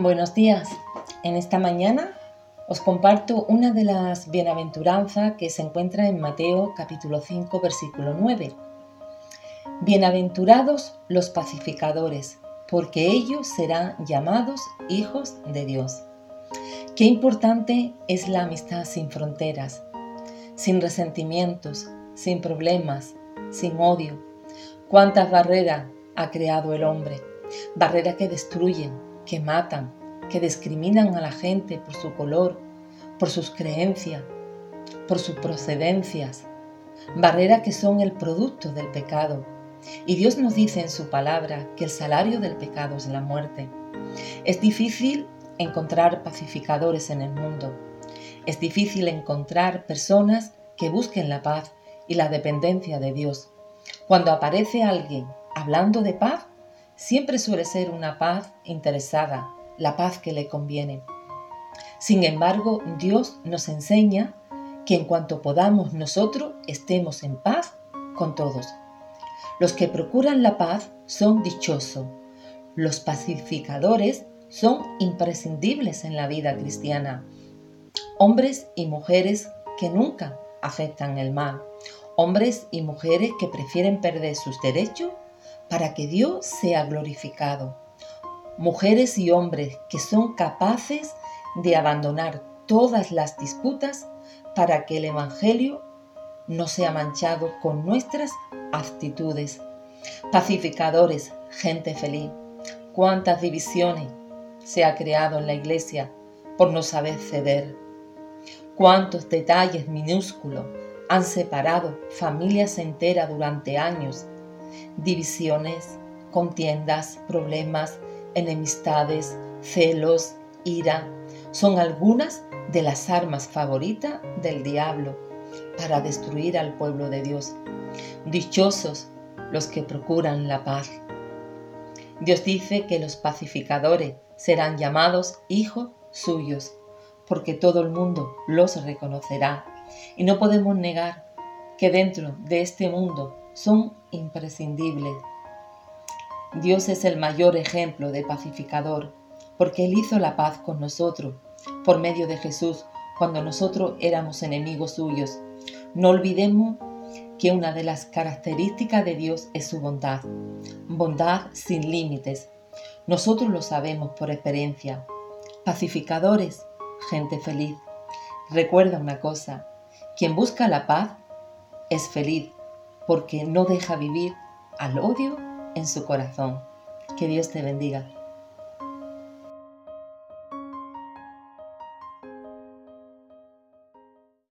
Buenos días. En esta mañana os comparto una de las bienaventuranzas que se encuentra en Mateo capítulo 5 versículo 9. Bienaventurados los pacificadores, porque ellos serán llamados hijos de Dios. Qué importante es la amistad sin fronteras, sin resentimientos, sin problemas, sin odio. Cuántas barreras ha creado el hombre, barreras que destruyen, que matan, que discriminan a la gente por su color, por sus creencias, por sus procedencias, barreras que son el producto del pecado. Y Dios nos dice en su palabra que el salario del pecado es la muerte. Es difícil encontrar pacificadores en el mundo. Es difícil encontrar personas que busquen la paz y la dependencia de Dios. Cuando aparece alguien hablando de paz, siempre suele ser una paz interesada, la paz que le conviene. Sin embargo, Dios nos enseña que en cuanto podamos nosotros estemos en paz con todos. Los que procuran la paz son dichosos. Los pacificadores son imprescindibles en la vida cristiana. Hombres y mujeres que nunca aceptan el mal. Hombres y mujeres que prefieren perder sus derechos para que Dios sea glorificado. Mujeres y hombres que son capaces de abandonar todas las disputas para que el Evangelio no sea manchado con nuestras actitudes. Pacificadores, gente feliz. Cuántas divisiones se ha creado en la iglesia por no saber ceder. Cuántos detalles minúsculos han separado familias enteras durante años divisiones, contiendas, problemas, enemistades, celos, ira, son algunas de las armas favoritas del diablo para destruir al pueblo de Dios. Dichosos los que procuran la paz. Dios dice que los pacificadores serán llamados hijos suyos, porque todo el mundo los reconocerá. Y no podemos negar que dentro de este mundo son imprescindibles. Dios es el mayor ejemplo de pacificador, porque Él hizo la paz con nosotros por medio de Jesús cuando nosotros éramos enemigos suyos. No olvidemos que una de las características de Dios es su bondad, bondad sin límites. Nosotros lo sabemos por experiencia. Pacificadores, gente feliz. Recuerda una cosa, quien busca la paz es feliz porque no deja vivir al odio en su corazón. Que Dios te bendiga.